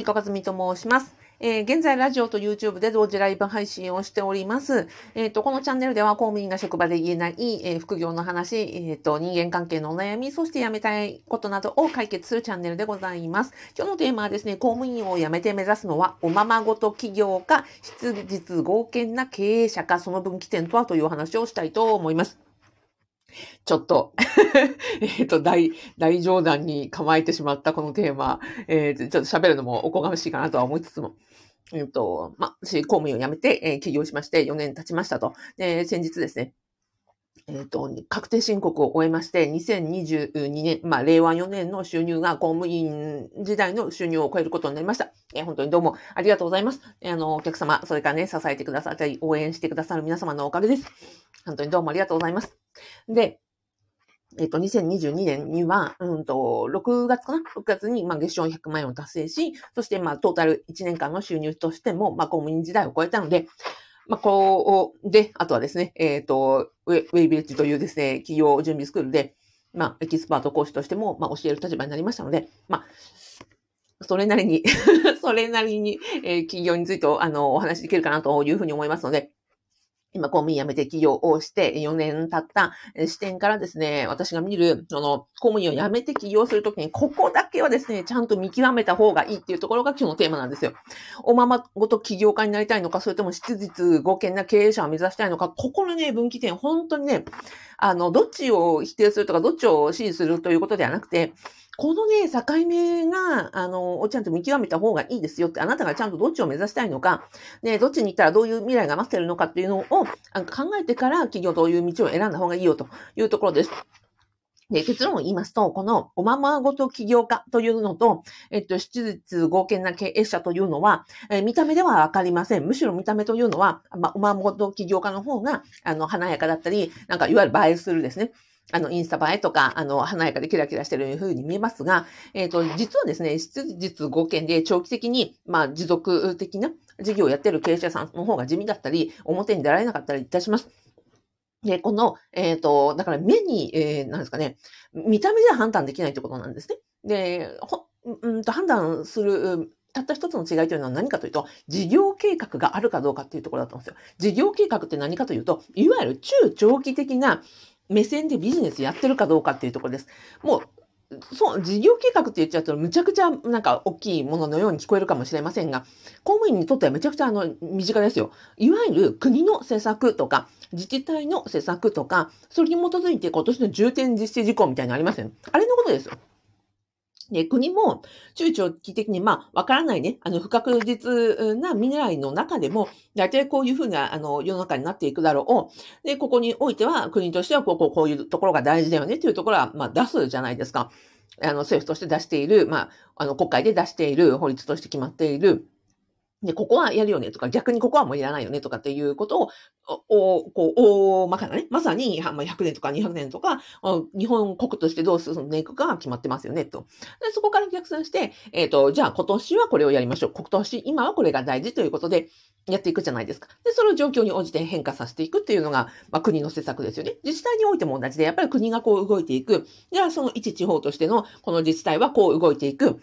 いかかずみと申します。えー、現在、ラジオと YouTube で同時ライブ配信をしております。えっ、ー、と、このチャンネルでは公務員が職場で言えない、えー、副業の話、えっ、と、人間関係のお悩み、そして辞めたいことなどを解決するチャンネルでございます。今日のテーマはですね、公務員を辞めて目指すのは、おままごと企業か、質実合憲な経営者か、その分岐点とはというお話をしたいと思います。ちょっと えっと、大、大冗談に構えてしまったこのテーマ、えー、ちょっと喋るのもおこがましいかなとは思いつつも、えっと、まあ、私、公務員を辞めて、えー、起業しまして4年経ちましたと。で、先日ですね、えっ、と、確定申告を終えまして、2022年、まあ、令和4年の収入が公務員時代の収入を超えることになりました。えー、本当にどうもありがとうございます。あの、お客様、それからね、支えてくださったり、応援してくださる皆様のおかげです。本当にどうもありがとうございます。で、えっ、と、2022年には、うんと、6月かな ?6 月に、まあ、月賞100万円を達成し、そして、まあ、トータル1年間の収入としても、まあ、公務員時代を超えたので、まあ、こう、で、あとはですね、えっ、ー、と、ウェイビレッジというですね、企業準備スクールで、まあ、エキスパート講師としても、まあ、教える立場になりましたので、まあ、それなりに それなりに、えー、企業について、あの、お話しできるかなというふうに思いますので、今、公務員辞めて起業をして4年経った視点からですね、私が見る、その、公務員を辞めて起業するときに、ここだけはですね、ちゃんと見極めた方がいいっていうところが今日のテーマなんですよ。おままごと起業家になりたいのか、それとも質実合憲な経営者を目指したいのか、ここのね、分岐点、本当にね、あの、どっちを否定するとか、どっちを支持するということではなくて、このね、境目が、あの、ちゃんと見極めた方がいいですよって、あなたがちゃんとどっちを目指したいのか、ね、どっちに行ったらどういう未来が待ってるのかっていうのを考えてから企業どういう道を選んだ方がいいよというところです。で、結論を言いますと、このおままごと起業家というのと、えっと、質実合憲な経営者というのは、えー、見た目ではわかりません。むしろ見た目というのは、まあ、おままごと起業家の方が、あの、華やかだったり、なんか、いわゆる映えするですね。あの、インスタ映えとか、あの、華やかでキラキラしてる風に見えますが、えっ、ー、と、実はですね、質実合憲で長期的に、まあ、持続的な事業をやってる経営者さんの方が地味だったり、表に出られなかったりいたします。で、この、えっ、ー、と、だから目に、えー、なんですかね、見た目では判断できないということなんですね。で、ほ、うんと判断する、たった一つの違いというのは何かというと、事業計画があるかどうかっていうところだと思うんですよ。事業計画って何かというと、いわゆる中長期的な目線でビジネスやってるかどうかっていうところです。もう、そう、事業計画って言っちゃうと、むちゃくちゃなんか大きいもののように聞こえるかもしれませんが、公務員にとってはめちゃくちゃあの、身近ですよ。いわゆる国の施策とか、自治体の施策とか、それに基づいて今年の重点実施事項みたいなのありません？あれのことですよ。で、国も中長期的に、まあ、わからないね、あの、不確実な未来の中でも、大体こういうふうな、あの、世の中になっていくだろう。で、ここにおいては、国としては、こう、こう、こういうところが大事だよねというところは、まあ、出すじゃないですか。あの、政府として出している、まあ、あの、国会で出している、法律として決まっている、で、ここはやるよねとか、逆にここはもういらないよねとかっていうことを、お、こう、大まかなね、まさに100年とか200年とか、日本国としてどう進んでいくかが決まってますよね、と。で、そこから逆算して、えっ、ー、と、じゃあ今年はこれをやりましょう。今年、今はこれが大事ということで、やっていくじゃないですか。で、それを状況に応じて変化させていくっていうのが、まあ、国の施策ですよね。自治体においても同じで、やっぱり国がこう動いていく。じゃあ、その一地方としての、この自治体はこう動いていく。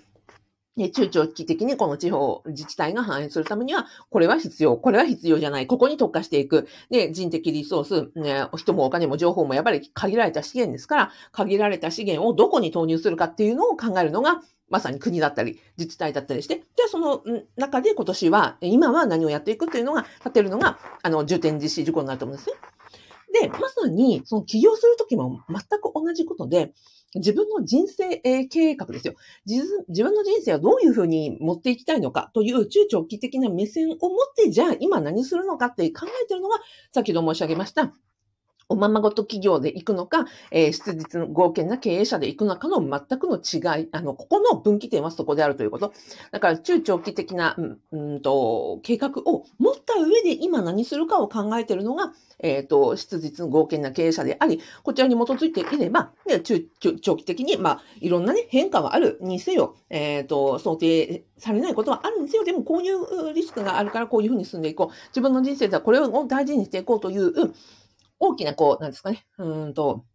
中長期的にこの地方自治体が反映するためには、これは必要、これは必要じゃない、ここに特化していく。で、人的リソース、ね、人もお金も情報もやっぱり限られた資源ですから、限られた資源をどこに投入するかっていうのを考えるのが、まさに国だったり、自治体だったりして、じゃあその中で今年は、今は何をやっていくっていうのが、立てるのが、あの、重点実施事項になると思うんですね。で、まさに、その起業するときも全く同じことで、自分の人生計画ですよ。自分の人生はどういうふうに持っていきたいのかという中長期的な目線を持って、じゃあ今何するのかって考えてるのが、先ほど申し上げました、おままごと企業で行くのか、えー、質実の合憲な経営者で行くのかの全くの違い、あの、ここの分岐点はそこであるということ。だから中長期的な、うん、うんと、計画を持った上で今何するかを考えているのが、えっ、ー、と、質実の合憲な経営者であり、こちらに基づいていれば、中、長期的に、まあ、いろんなね、変化はあるにせよ、えっ、ー、と、想定されないことはあるんですよ。でも、こういうリスクがあるから、こういうふうに進んでいこう。自分の人生ではこれを大事にしていこうという、大きな、こう、なんですかね、うんと、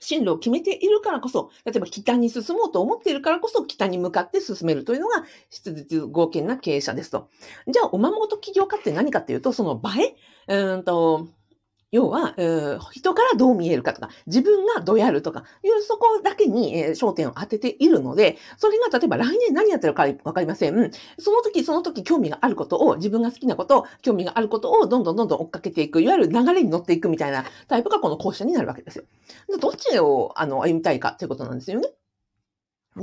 進路を決めているからこそ、例えば北に進もうと思っているからこそ、北に向かって進めるというのが、質実合憲な経営者ですと。じゃあ、おままごと起業家って何かっていうと、その映え、うんと、要は、人からどう見えるかとか、自分がどうやるとか、いうそこだけに、焦点を当てているので、それが例えば来年何やってるかわかりません。その時その時興味があることを、自分が好きなこと、興味があることをどんどんどんどん追っかけていく、いわゆる流れに乗っていくみたいなタイプがこの講師者になるわけですよ。どっちをあの歩みたいかということなんですよね。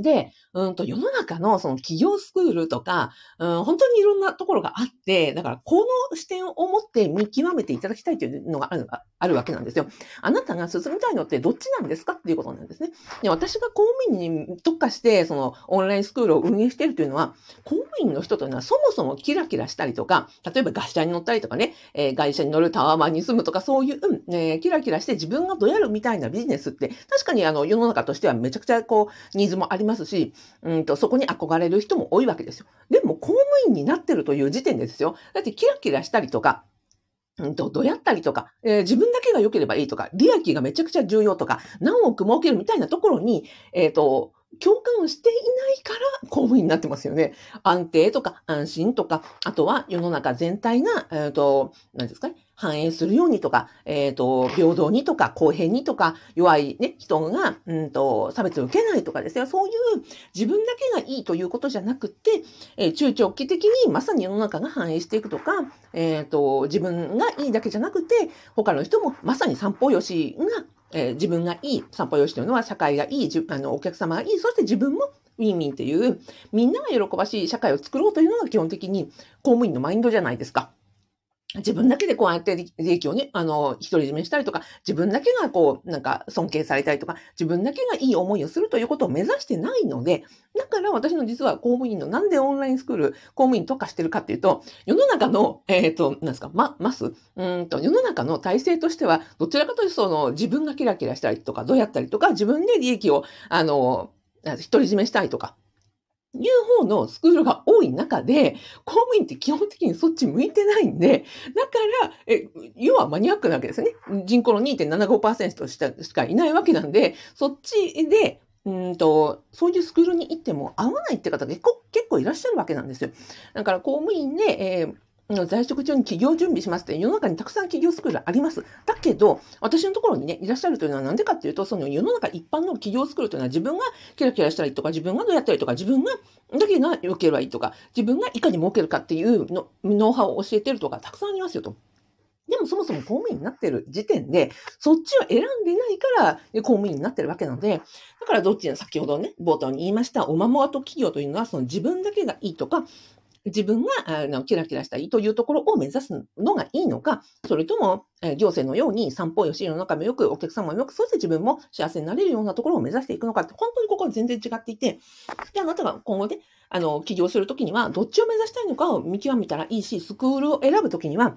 で、うんと、世の中のその企業スクールとか、うん、本当にいろんなところがあって、だからこの視点を持って見極めていただきたいというのがあるあるわけなんですよ。あなたが進みたいのってどっちなんですかっていうことなんですね。で私が公務員に特化して、そのオンラインスクールを運営しているというのは、公務員の人というのはそもそもキラキラしたりとか、例えば会社に乗ったりとかね、えー、会社に乗るタワーマンに住むとか、そういう、うんえー、キラキラして自分がどうやるみたいなビジネスって、確かにあの世の中としてはめちゃくちゃこう、ニーズもありますし、うんと、そこに憧れる人も多いわけですよ。でも公務員になってるという時点ですよ。だってキラキラしたりとか、うんと、どやったりとか、えー、自分だけが良ければいいとか、利益がめちゃくちゃ重要とか、何億儲けるみたいなところに、えっ、ー、と、共感をしていないから公務員になってますよね。安定とか安心とか、あとは世の中全体が、えっ、ー、と、何ですかね、反映するようにとか、えっ、ー、と、平等にとか、公平にとか、弱いね、人が、うんと、差別を受けないとかですね、そういう自分だけがいいということじゃなくて、えー、中長期的にまさに世の中が反映していくとか、えっ、ー、と、自分がいいだけじゃなくて、他の人もまさに散歩よしが、えー、自分がいい、散歩よしというのは社会がいい、あの、お客様がいい、そして自分もウィンウィンっていう、みんなが喜ばしい社会を作ろうというのが基本的に公務員のマインドじゃないですか。自分だけでこうやって利益をね、あの、独り占めしたりとか、自分だけがこう、なんか尊敬されたりとか、自分だけがいい思いをするということを目指してないので、だから私の実は公務員のなんでオンラインスクール、公務員特化してるかっていうと、世の中の、えっ、ー、と、なんですか、ま、ます、うんと、世の中の体制としては、どちらかというとその、自分がキラキラしたりとか、どうやったりとか、自分で利益を、あの、独り占めしたいとか、いう方のスクールが多い中で、公務員って基本的にそっち向いてないんで、だから、え、要はマニアックなわけですね。人口の2.75%しかいないわけなんで、そっちで、うんと、そういうスクールに行っても合わないって方結構、結構いらっしゃるわけなんですよ。だから公務員で、えー在職中に企業準備しますって世の中にたくさん企業スクールあります。だけど、私のところにね、いらっしゃるというのはなんでかっていうと、その世の中一般の企業スクールというのは自分がキラキラしたりとか、自分がどうやったりとか、自分がだけが良ければいいとか、自分がいかに儲けるかっていうのノウハウを教えてるとかたくさんありますよと。でもそもそも公務員になってる時点で、そっちを選んでないから公務員になってるわけなので、だからどっちの先ほどね、冒頭に言いました、おままごと企業というのは、その自分だけがいいとか、自分があのキラキラしたいというところを目指すのがいいのか、それとも、え行政のように散歩よし、世の中もよく、お客様もよく、そして自分も幸せになれるようなところを目指していくのかって、本当にここは全然違っていて、で、あなたが今後で、あの、起業するときには、どっちを目指したいのかを見極めたらいいし、スクールを選ぶときには、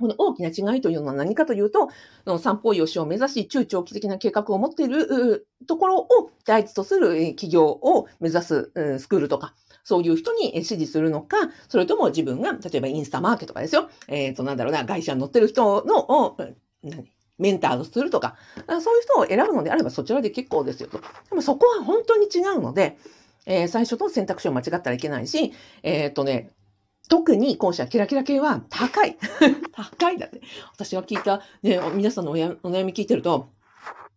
この大きな違いというのは何かというと、の散歩よしを目指し、中長期的な計画を持っているところを第一とする企業を目指すスクールとか、そういう人に指示するのか、それとも自分が、例えばインスタマーケとかですよ。えっ、ー、と、なんだろうな、会社に乗ってる人の、を、何？メンターをするとか、そういう人を選ぶのであればそちらで結構ですよと。でもそこは本当に違うので、えー、最初の選択肢を間違ったらいけないし、えっ、とね、特に今社キラキラ系は高い。高いだって。私が聞いた、ね、皆さんのお悩み聞いてると、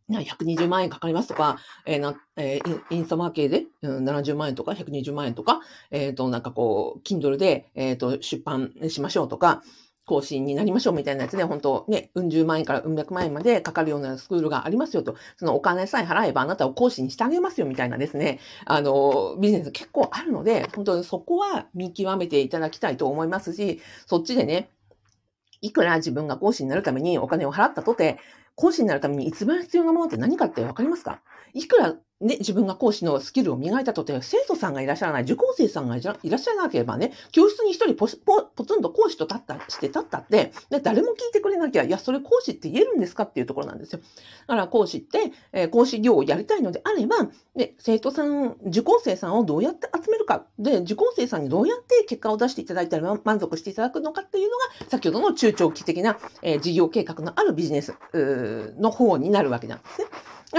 120万円かかりますとか、えーなえー、インスタマーケで、うん、70万円とか120万円とか、えっ、ー、と、なんかこう、Kindle で、え、ー、と、出版しましょうとか、更新になりましょうみたいなやつで、本当ね、うん十万円からうん百万円までかかるようなスクールがありますよと、そのお金さえ払えばあなたを講師にしてあげますよみたいなですね、あの、ビジネス結構あるので、本当にそこは見極めていただきたいと思いますし、そっちでね、いくら自分が講師になるためにお金を払ったとて、講師になるために一番必要なものって何かってわかりますか？いくらね、自分が講師のスキルを磨いたとて、生徒さんがいらっしゃらない、受講生さんがいらっしゃらなければね、教室に一人ポポポツンと講師と立ったして立ったって、で誰も聞いてくれなきゃ、いや、それ講師って言えるんですかっていうところなんですよ。だから講師って、えー、講師業をやりたいのであれば、で、生徒さん、受講生さんをどうやって集めるか、で、受講生さんにどうやって結果を出していただいたら満足していただくのかっていうのが、先ほどの中長期的な、えー、事業計画のあるビジネスの方になるわけなんですね。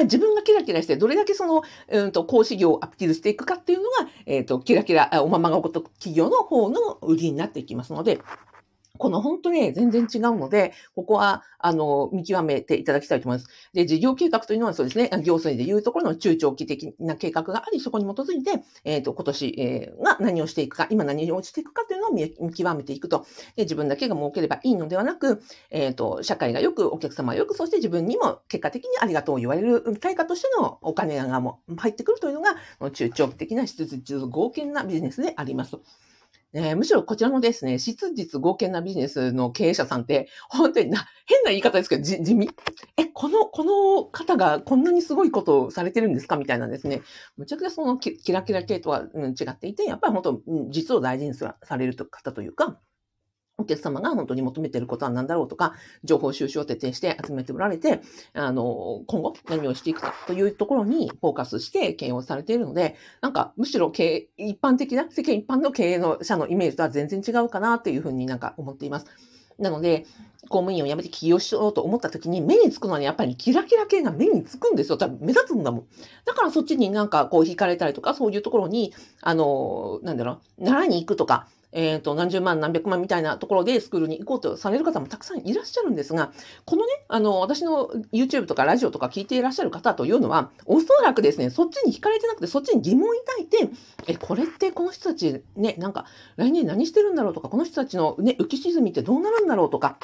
自分がキラキラして、どれだけその、うんと、講師業をアピールしていくかっていうのが、えっ、ー、と、キラキラ、おままがこと企業の方の売りになっていきますので、この本当に全然違うので、ここは、あの、見極めていただきたいと思います。で、事業計画というのはそうですね、行政でいうところの中長期的な計画があり、そこに基づいて、えっ、ー、と、今年、えー、が何をしていくか、今何をしていくかというのを見極めていくと。で、自分だけが儲ければいいのではなく、えっ、ー、と、社会がよく、お客様がよく、そして自分にも結果的にありがとうを言われる対価としてのお金がも入ってくるというのが、中長期的な質実合憲なビジネスであります。え、むしろこちらのですね、質実合憲なビジネスの経営者さんって、本当にな、変な言い方ですけど、地味？え、この、この方がこんなにすごいことをされてるんですか？みたいなですね、むちゃくちゃそのキラキラ系とは、違っていて、やっぱり本当、実を大事にされる方というか、お客様が本当に求めていることは何だろうとか、情報収集を徹底して集めておられて、あの、今後何をしていくかというところにフォーカスして経営をされているので、なんかむしろ経営、一般的な、世間一般の経営の者のイメージとは全然違うかなというふうになんか思っています。なので、公務員を辞めて起業しようと思った時に目につくのはやっぱりキラキラ系が目につくんですよ。多分目立つんだもん。だからそっちになんかこう惹かれたりとか、そういうところに、あの、なんだろう、習いに行くとか、えっ、ー、と、何十万何百万みたいなところでスクールに行こうとされる方もたくさんいらっしゃるんですが、このね、あの、私の YouTube とかラジオとか聞いていらっしゃる方というのは、おそらくですね、そっちに惹かれてなくて、そっちに疑問を抱いて、え、これってこの人たちね、なんか、来年何してるんだろうとか、この人たちのね、浮き沈みってどうなるんだろうとか、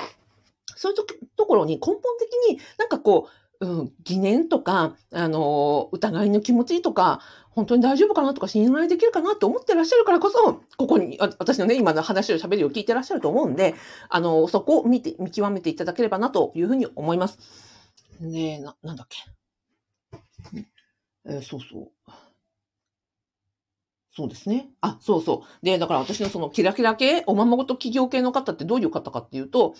そういうところに根本的になんかこう、うん、疑念とか、あの、疑いの気持ちとか、本当に大丈夫かなとか信頼できるかなって思ってらっしゃるからこそ、ここに、私のね、今の話を喋りを聞いてらっしゃると思うんで、あの、そこを見て、見極めていただければなというふうに思います。ねえ、な、なんだっけ。えー、そうそう。そうですね。あ、そうそう。で、だから私のそのキラキラ系、おままごと企業系の方ってどういう方かっていうと、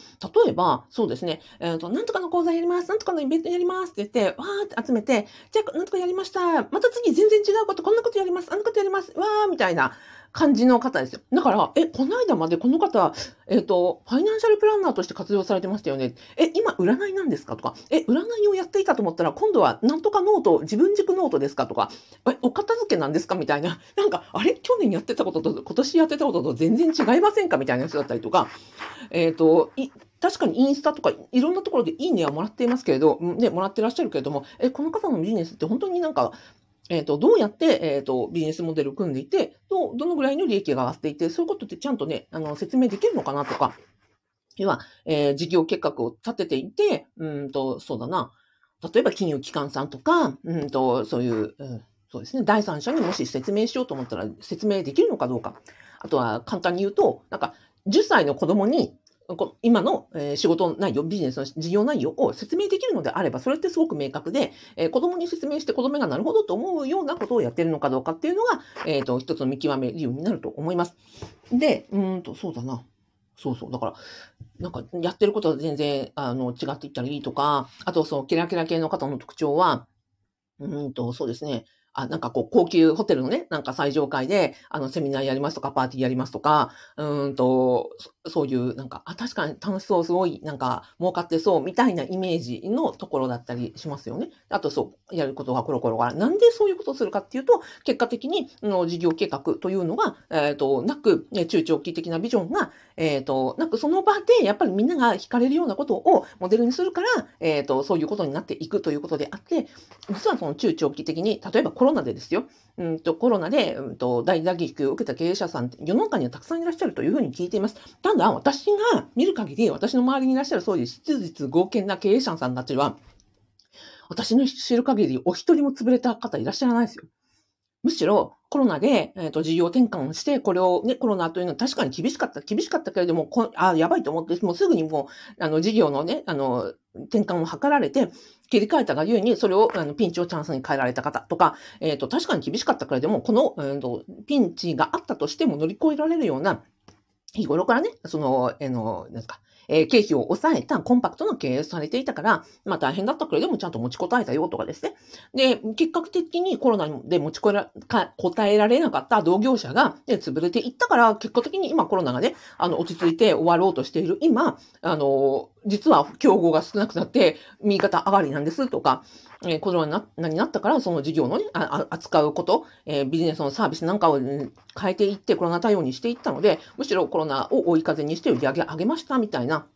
例えば、そうですね、えっ、ー、と、なんとかの講座やります、なんとかのイベントやりますって言って、わーって集めて、じゃあ、なんとかやりました。また次全然違うこと、こんなことやります、あんなことやります、わーみたいな感じの方ですよ。だから、え、この間までこの方、えっ、ー、と、ファイナンシャルプランナーとして活用されてましたよね。え、今占いなんですかとか、え、占いをやっていたと思ったら、今度はなんとかノート、自分軸ノートですかとか、え、お片付けなんですかみたいな。なんか、あれ？去年やってたことと、今年やってたことと全然違いませんかみたいな人だったりとか、えっ、ー、と、確かにインスタとかいろんなところでいいねはもらっていますけれど、ね、もらってらっしゃるけれども、え、この方のビジネスって本当になんか、えっ、ー、と、どうやって、えっ、ー、と、ビジネスモデルを組んでいて、ど、どのぐらいの利益が上がっていて、そういうことってちゃんとね、あの、説明できるのかなとか、要は、えー、事業計画を立てていて、うんと、そうだな、例えば金融機関さんとか、うんと、そういう、うん、そうですね、第三者にもし説明しようと思ったら説明できるのかどうか。あとは簡単に言うと、なんか、10歳の子供に今の仕事内容、ビジネスの事業内容を説明できるのであれば、それってすごく明確で、子供に説明して子供がなるほどと思うようなことをやってるのかどうかっていうのが、えっ、ー、と、一つの見極め理由になると思います。で、うんと、そうだな。そうそう。だから、なんか、やってることは全然、あの、違っていったらいいとか、あと、そう、キラキラ系の方の特徴は、うんと、そうですね。あ、なんかこう、高級ホテルのね、なんか最上階で、あの、セミナーやりますとか、パーティーやりますとか、うんと、そういう、なんか、あ、確かに楽しそう、すごい、なんか、儲かってそう、みたいなイメージのところだったりしますよね。あと、そう、やることがコロコロが、なんでそういうことをするかっていうと、結果的に、の事業計画というのが、えっ、ー、と、なく、中長期的なビジョンが、えっ、ー、と、なく、その場で、やっぱりみんなが惹かれるようなことをモデルにするから、えっ、ー、と、そういうことになっていくということであって、実はその中長期的に、例えばコロナでですよ、うんと、コロナで、うんと、大打撃を受けた経営者さんって世の中にはたくさんいらっしゃるというふうに聞いています。ただ、私が見る限り、私の周りにいらっしゃるそういう質実合憲な経営者さんたちは、私の知る限り、お一人も潰れた方いらっしゃらないですよ。むしろ、コロナで、えっ、ー、と、事業転換をして、これをね、コロナというのは確かに厳しかった、厳しかったけれども、こあ、やばいと思って、もうすぐにもう、あの、事業のね、あの、転換を図られて、切り替えたがゆえに、それを、あの、ピンチをチャンスに変えられた方とか、えっ、ー、と、確かに厳しかったけれども、この、えーと、ピンチがあったとしても乗り越えられるような、日頃からね、その、えー、の、なんですか、え、経費を抑えたコンパクトな経営されていたから、まあ大変だったけれどもちゃんと持ちこたえたよとかですね。で、結果的にコロナで持ちこらか答えられなかった同業者が、ね、潰れていったから、結果的に今コロナがね、あの、落ち着いて終わろうとしている今、あの、実は競合が少なくなって右肩上がりなんですとか、えー、コロナになったからその事業のね、あ扱うこと、えー、ビジネスのサービスなんかを、変えていってコロナ対応にしていったので、むしろコロナを追い風にして売り上げ上げましたみたいな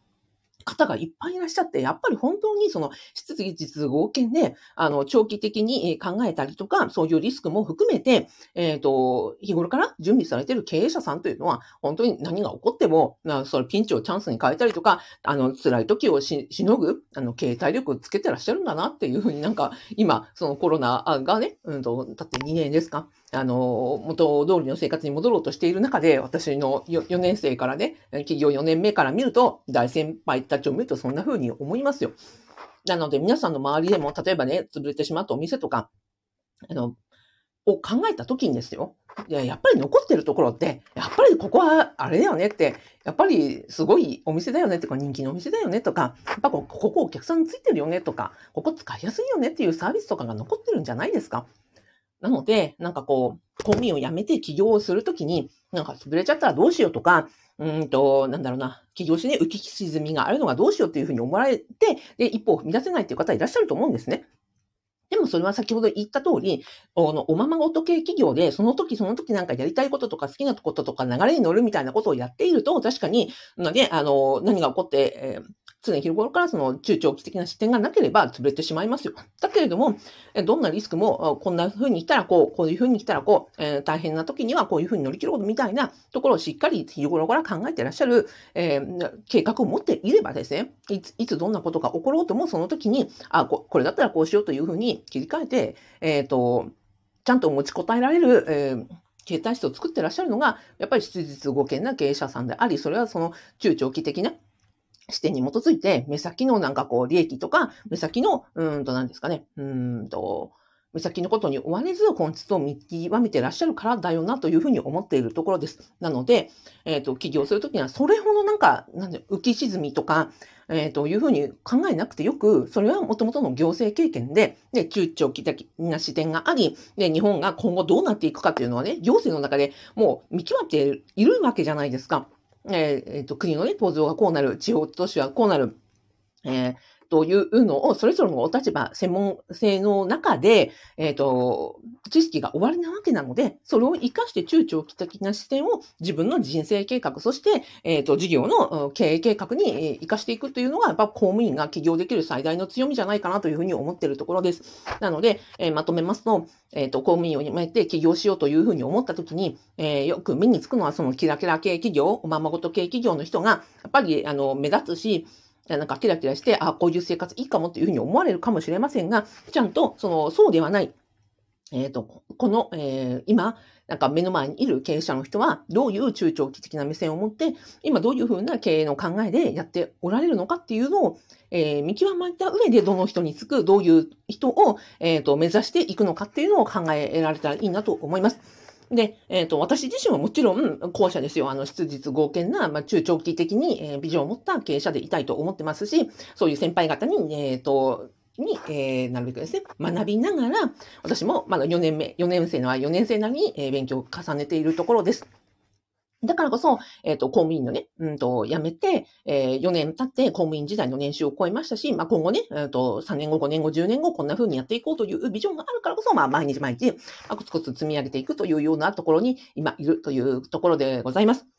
方がいっぱいいらっしゃって、やっぱり本当にその質疑実合憲で、あの、長期的に考えたりとか、そういうリスクも含めて、えっ、ー、と、日頃から準備されている経営者さんというのは、本当に何が起こっても、それピンチをチャンスに変えたりとか、あの、辛い時をしのぐ、あの、経営体力をつけてらっしゃるんだなっていうふうになんか、今、そのコロナがね、うんと、だって2年ですかあの、元通りの生活に戻ろうとしている中で、私の 4, 年生からね、企業4年目から見ると、大先輩たちを見るとそんな風に思いますよ。なので、皆さんの周りでも、例えばね、潰れてしまったお店とか、あの、を考えた時にですよ。いや、やっぱり残ってるところって、やっぱりここはあれだよねって、やっぱりすごいお店だよねとか人気のお店だよねとか、やっぱここお客さんついてるよねとか、ここ使いやすいよねっていうサービスとかが残ってるんじゃないですか。なので、なんかこう、公務員を辞めて起業をするときに、なんか潰れちゃったらどうしようとか、うんと、なんだろうな、起業してね、浮き沈みがあるのがどうしようっていうふうに思われて、で、一歩を踏み出せないっていう方いらっしゃると思うんですね。でもそれは先ほど言った通り、おのおままごと系企業で、その時その時なんかやりたいこととか好きなこととか流れに乗るみたいなことをやっていると、確かに、ね、あの、何が起こって、えー常日頃からその中長期的な視点がなければ潰れてしまいますよ。だけれども、どんなリスクもこんな風に来たらこう、こういう風に来たらこう、えー、大変な時にはこういう風に乗り切ろうみたいなところをしっかり日頃から考えてらっしゃる、えー、計画を持っていればですね、いつ、いつどんなことが起ころうともその時に、あ、ここれだったらこうしようという風に切り替えて、えっ、ー、と、ちゃんと持ちこたえられる、えー経営体質を作ってらっしゃるのが、やっぱり質実合憲な経営者さんであり、それはその中長期的な視点に基づいて、目先のなんかこう、利益とか、目先の、うんと何ですかね、うんと、目先のことに追われず本質を見極めてらっしゃるからだよなというふうに思っているところです。なので、えっ、ー、と、起業するときにはそれほどなんか、なんで、浮き沈みとか、えっ、ー、と、いうふうに考えなくてよく、それはもともとの行政経験で、で、中長期的な視点があり、で、日本が今後どうなっていくかっていうのはね、行政の中でもう見極めているわけじゃないですか。えー、えー、と、国のね、構造がこうなる、地方都市はこうなる、えー、というのを、それぞれのお立場、専門性の中で、えっ、ー、と、知識が終わりなわけなので、それを活かして中長期的な視点を自分の人生計画、そして、えっ、ー、と、事業の経営計画に活かしていくというのが、やっぱ公務員が起業できる最大の強みじゃないかなというふうに思っているところです。なので、えー、まとめますと、えっ、と、公務員を辞めて起業しようというふうに思ったときに、えよく目につくのはそのキラキラ系企業、おままごと系企業の人が、やっぱり、あの、目立つし、なんかキラキラして、あ、こういう生活いいかもっていうふうに思われるかもしれませんが、ちゃんと、その、そうではない。えっ、ー、と、この、えー、今、なんか目の前にいる経営者の人は、どういう中長期的な目線を持って、今どういうふうな経営の考えでやっておられるのかっていうのを、えー、見極めた上でどの人につく、どういう人を、えっ、ー、と、目指していくのかっていうのを考えられたらいいなと思います。で、えっ、ー、と、私自身はもちろん、後者ですよ。あの、質実合憲な、まあ、中長期的に、えー、ビジョンを持った経営者でいたいと思ってますし、そういう先輩方に、えっ、ー、と、に、えー、なるべくですね、学びながら、私もまだ4年目、4年生のは4年生なりに、えー、勉強を重ねているところです。だからこそ、えっ、ー、と、公務員のね、うんと、辞めて、えー、4年経って公務員時代の年収を超えましたし、まあ、今後ね、えっ、と、3年後、5年後、10年後、こんな風にやっていこうというビジョンがあるからこそ、まあ、毎日毎日、まあ、コツコツ積み上げていくというようなところに今いるというところでございます。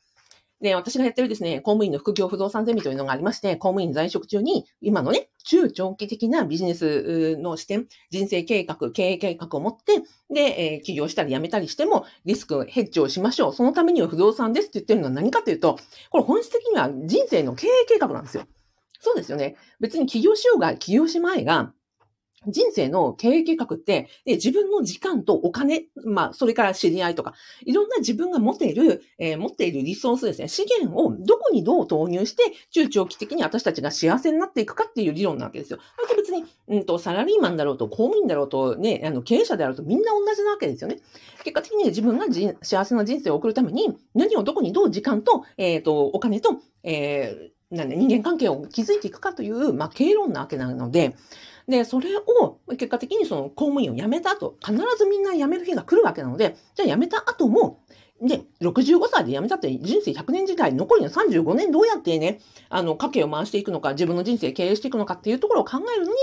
で、私がやってるですね、公務員の副業不動産ゼミというのがありまして、公務員在職中に、今のね、中長期的なビジネスの視点、人生計画、経営計画を持って、で、えー、起業したり辞めたりしても、リスクヘッジをしましょう。そのためには不動産ですって言ってるのは何かというと、これ本質的には人生の経営計画なんですよ。そうですよね。別に起業しようが、起業しまいが、人生の経営計画って、自分の時間とお金、まあ、それから知り合いとか、いろんな自分が持っている、えー、持っているリソースですね、資源をどこにどう投入して、中長期的に私たちが幸せになっていくかっていう理論なわけですよ。別に、うんと、サラリーマンだろうと、公務員だろうと、ね、あの、経営者であるとみんな同じなわけですよね。結果的に自分が幸せな人生を送るために、何をどこにどう時間と、えっ、ー、と、お金と、えー、なんで人間関係を築いていくかという、まあ、経論なわけなので、で、それを結果的にその公務員を辞めた後、必ずみんな辞める日が来るわけなので、じゃあ辞めた後も、で、65歳で辞めたって人生100年時代、残りの35年どうやってね、あの、家計を回していくのか、自分の人生経営していくのかっていうところを考えるのに、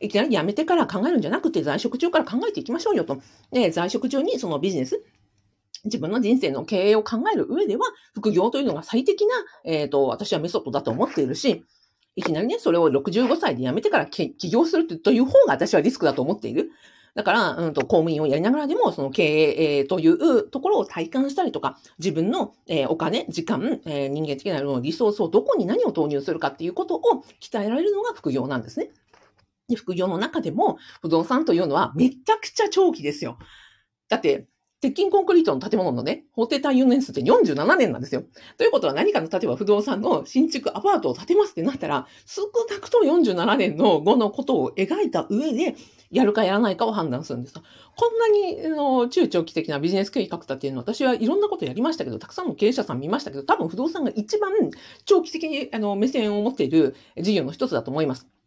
いきなり辞めてから考えるんじゃなくて、在職中から考えていきましょうよと。で、在職中にそのビジネス、自分の人生の経営を考える上では、副業というのが最適な、えっ、ー、と、私はメソッドだと思っているし、いきなりね、それを65歳で辞めてから起業するという方が私はリスクだと思っている。だから、うんと、公務員をやりながらでも、その経営というところを体感したりとか、自分の、えー、お金、時間、えー、人間的なリソースをどこに何を投入するかっていうことを鍛えられるのが副業なんですね。で、副業の中でも、不動産というのはめちゃくちゃ長期ですよ。だって、鉄筋コンクリートの建物のね、法定耐用年数って47年なんですよ。ということは何かの、例えば不動産の新築アパートを建てますってなったら、少なくとも47年の後のことを描いた上で、やるかやらないかを判断するんです。こんなにの中長期的なビジネス計画だっていうのは私はいろんなことやりましたけど、たくさんの経営者さん見ましたけど、多分不動産が一番長期的にあの目線を持っている事業の一つだと思います。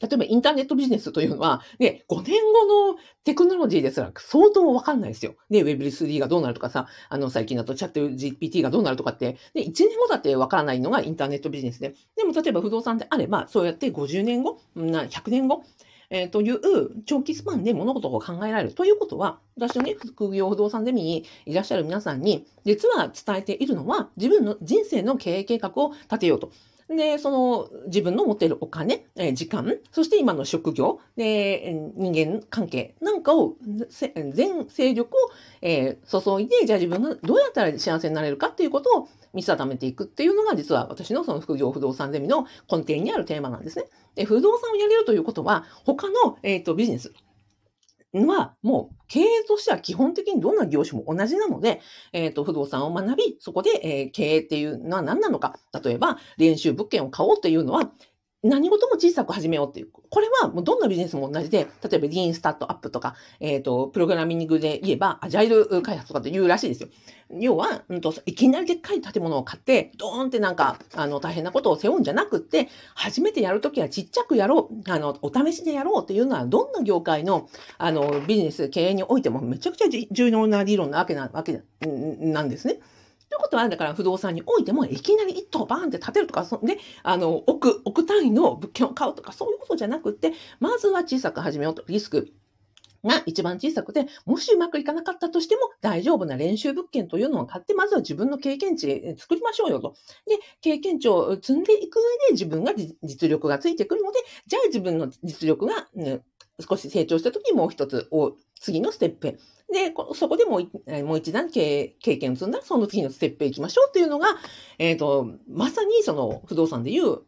例えばインターネットビジネスというのは、ね、5年後のテクノロジーですら相当わかんないですよ。ね、Web3 がどうなるとかさ、あの、最近だとチャット GPT がどうなるとかって、ね、1年後だってわからないのがインターネットビジネスで。でも例えば不動産であれば、そうやって50年後、100年後、えー、という長期スパンで物事を考えられる。ということは、私のね、副業不動産ゼミにいらっしゃる皆さんに、実は伝えているのは、自分の人生の経営計画を立てようと。で、その自分の持ってるお金、え時間、そして今の職業、で、人間関係なんかを、全勢力を、え注いで、じゃあ自分がどうやったら幸せになれるかっていうことを見定めていくっていうのが実は私のその副業不動産ゼミの根底にあるテーマなんですね。で不動産をやれるということは、他の、えーとビジネス、は、もう、経営としては基本的にどんな業種も同じなので、えっ、ー、と、不動産を学び、そこで、えー、経営っていうのは何なのか。例えば、練習物件を買おうっていうのは、何事も小さく始めようっていう。これはもうどんなビジネスも同じで、例えばリーンスタートアップとか、えっ、ー、と、プログラミングで言えば、アジャイル開発とかって言うらしいですよ。要は、うんと、いきなりでっかい建物を買って、ドーンってなんか、あの、大変なことを背負うんじゃなくって、初めてやるときはちっちゃくやろう、あの、お試しでやろうっていうのは、どんな業界の、あの、ビジネス、経営においてもめちゃくちゃ重要な理論なわけな、わけなんですね。ということは、だから不動産においても、いきなり一棟バーンって建てるとか、そで、あの、億、億単位の物件を買うとか、そういうことじゃなくて、まずは小さく始めようと、リスク。が一番小さくて、もしうまくいかなかったとしても大丈夫な練習物件というのを買って、まずは自分の経験値作りましょうよと。で、経験値を積んでいく上で自分が実力がついてくるので、じゃあ自分の実力が、ね、少し成長した時にもう一つを次のステップへ。で、そこでもうもう一段経験を積んだら、その次のステップへ行きましょうっていうのが、えっ、ー、と、まさにその不動産でいう、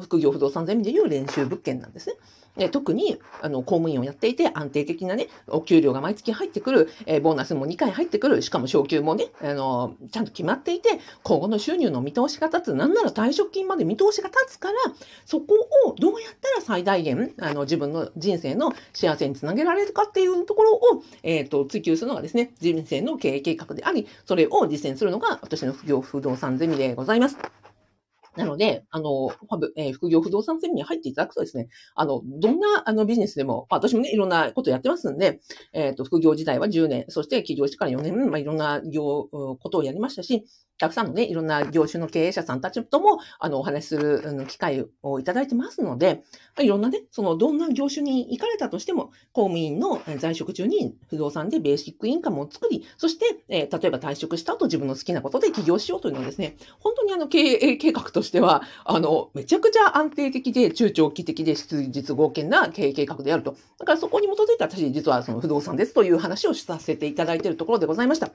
副業不動産ゼミでいう練習物件なんですね。え特に、あの、公務員をやっていて安定的なね、お給料が毎月入ってくる、え、ボーナスも2回入ってくる、しかも昇給もね、あの、ちゃんと決まっていて、今後の収入の見通しが立つ、なんなら退職金まで見通しが立つから、そこをどうやったら最大限、あの、自分の人生の幸せにつなげられるかっていうところを、え、ー、と、追求するのがですね、人生の経営計画であり、それを実践するのが私の副業不動産ゼミでございます。なので、あの、ファブ、えー、副業不動産セミに入っていただくとですね、あの、どんな、あの、ビジネスでも、まあ私もね、いろんなことやってますんで、えっ、ー、と、副業自体は10年、そして起業してから4年、まあ、いろんな業、ことをやりましたし、たくさんのね、いろんな業種の経営者さんたちとも、あの、お話しする機会をいただいてますので、いろんなね、その、どんな業種に行かれたとしても、公務員の在職中に不動産でベーシックインカムを作り、そして、えー、例えば退職した後自分の好きなことで起業しようというのはですね、本当にあの、経営計画としては、あの、めちゃくちゃ安定的で、中長期的で、実合憲な経営計画であると。だからそこに基づいて私、実はその不動産ですという話をさせていただいているところでございました。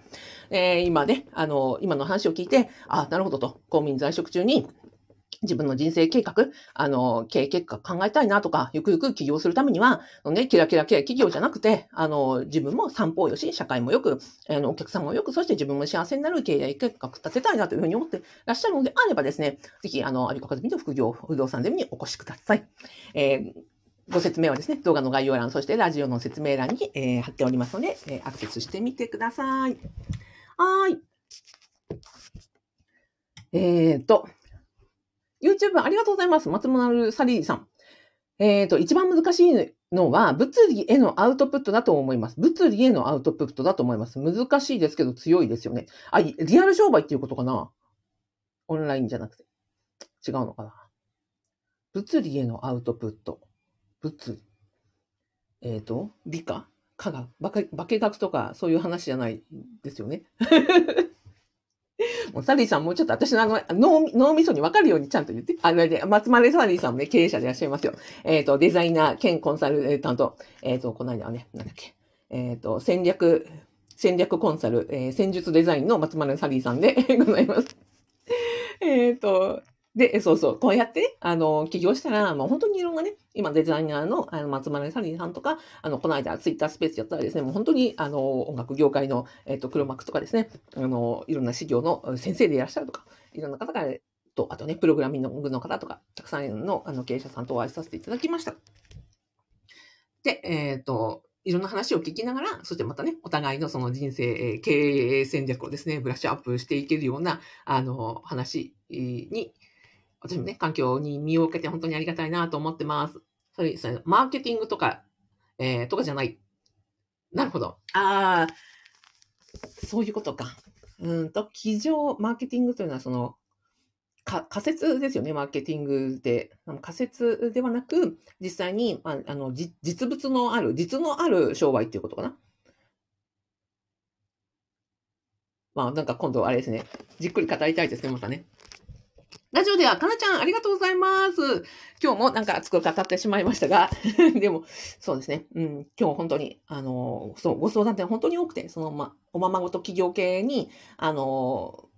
えー、今ね、あの、今の話を聞いて、あ、なるほどと、公務員在職中に、自分の人生計画、あの、経営結果考えたいなとか、ゆくゆく起業するためには、のね、キラキラキラ企業じゃなくて、あの、自分も散歩よし、社会もよく、あの、お客さんもよく、そして自分も幸せになる経営計画立てたいなというふうに思ってらっしゃるのであればですね、ぜひ、あの、アリコカズミの副業不動産ゼミにお越しください。えーご説明はですね、動画の概要欄、そしてラジオの説明欄に、えー、貼っておりますので、えー、アクセスしてみてください。はい。えっ、ー、と、YouTube ありがとうございます。松村サリーさん。えっ、ー、と、一番難しいのは、物理へのアウトプットだと思います。物理へのアウトプットだと思います。難しいですけど強いですよね。あ、リアル商売っていうことかな？オンラインじゃなくて。違うのかな？物理へのアウトプット。物理。えっ、ー、と、理科？科学？化学とかそういう話じゃないですよね。もうサリーさんもうちょっと私のあの脳脳みそにわかるようにちゃんと言って。あので、松丸サリーさんもね、経営者でいらっしゃいますよ。えっ、ー、と、デザイナー兼コンサルタント。えっ、ー、と、この間はね、なんだっけ。えっ、ー、と、戦略、戦略コンサル、えー、戦術デザインの松丸サリーさんでございます。えっと、で、そうそう、こうやってね、あの、起業したら、もう本当にいろんなね、今デザイナーのあの松丸サリーさんとか、あの、この間ツイッタースペースやったらですね、もう本当に、あの、音楽業界の、えっ、と、黒幕とかですね、あの、いろんな事業の先生でいらっしゃるとか、いろんな方が、と、あとね、プログラミングの方とか、たくさんのあの経営者さんとお会いさせていただきました。で、えっ、ー、と、いろんな話を聞きながら、そしてまたね、お互いのその人生、経営戦略をですね、ブラッシュアップしていけるような、あの、話に私もね、環境に身を置けて本当にありがたいなと思ってます。それ、それマーケティングとか、えー、とかじゃない。なるほど。ああ、そういうことか。うんと、机上、マーケティングというのは、その、か仮説ですよね、マーケティングで。仮説ではなく、実際に、まあ、あの実物のある、実のある商売っていうことかな。まあ、なんか今度あれですね。じっくり語りたいですね、またね。ラジオでは、かなちゃん、ありがとうございます。今日もなんか熱く語ってしまいましたが、でも、そうですね。うん、今日本当に、あの、そう、ご相談って本当に多くて、その、ま、おままごと企業系に、あの、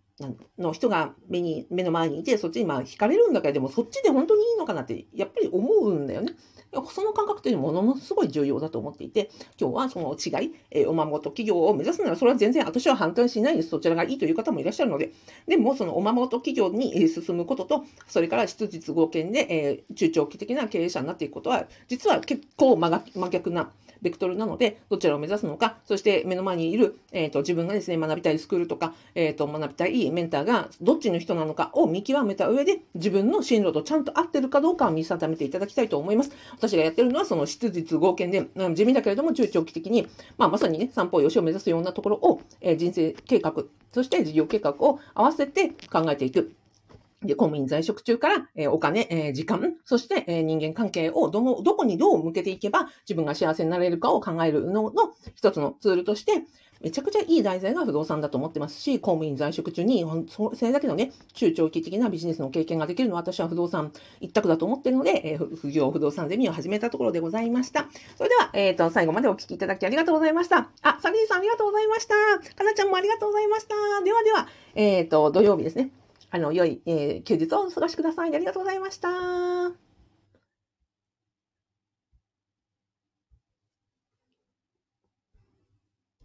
の人が目に、目の前にいて、そっちにまあ惹かれるんだけど、でもそっちで本当にいいのかなって、やっぱり思うんだよね。その感覚というのものすごい重要だと思っていて、今日はその違い、え、おままごと企業を目指すなら、それは全然私は反対しないです。そちらがいいという方もいらっしゃるので、でもそのおままごと企業に進むことと、それから質実合憲で、え、中長期的な経営者になっていくことは、実は結構真逆なベクトルなので、どちらを目指すのか、そして目の前にいる、えっ、ー、と、自分がですね、学びたいスクールとか、えっ、ー、と、学びたいメンターがどっちの人なのかを見極めた上で、自分の進路とちゃんと合ってるかどうかを見定めていただきたいと思います。私がやってるのは、その質実合憲で、うん、地味だけれども中長期的に、まあ、まさにね、三方よしを目指すようなところを、えー、人生計画、そして事業計画を合わせて考えていく。で、公務員在職中から、えー、お金、えー、時間、そして、えー、人間関係をどの、どこにどう向けていけば自分が幸せになれるかを考えるのの一つのツールとして、めちゃくちゃいい題材が不動産だと思ってますし、公務員在職中に、それだけのね、中長期的なビジネスの経験ができるのは私は不動産一択だと思っているので、えー、副業不動産ゼミを始めたところでございました。それでは、えっ、ー、と、最後までお聞きいただきありがとうございました。あ、サリーさんありがとうございました。かなちゃんもありがとうございました。ではでは、えっ、ー、と、土曜日ですね。あの、良い、えー、休日をお過ごしください。ありがとうございました。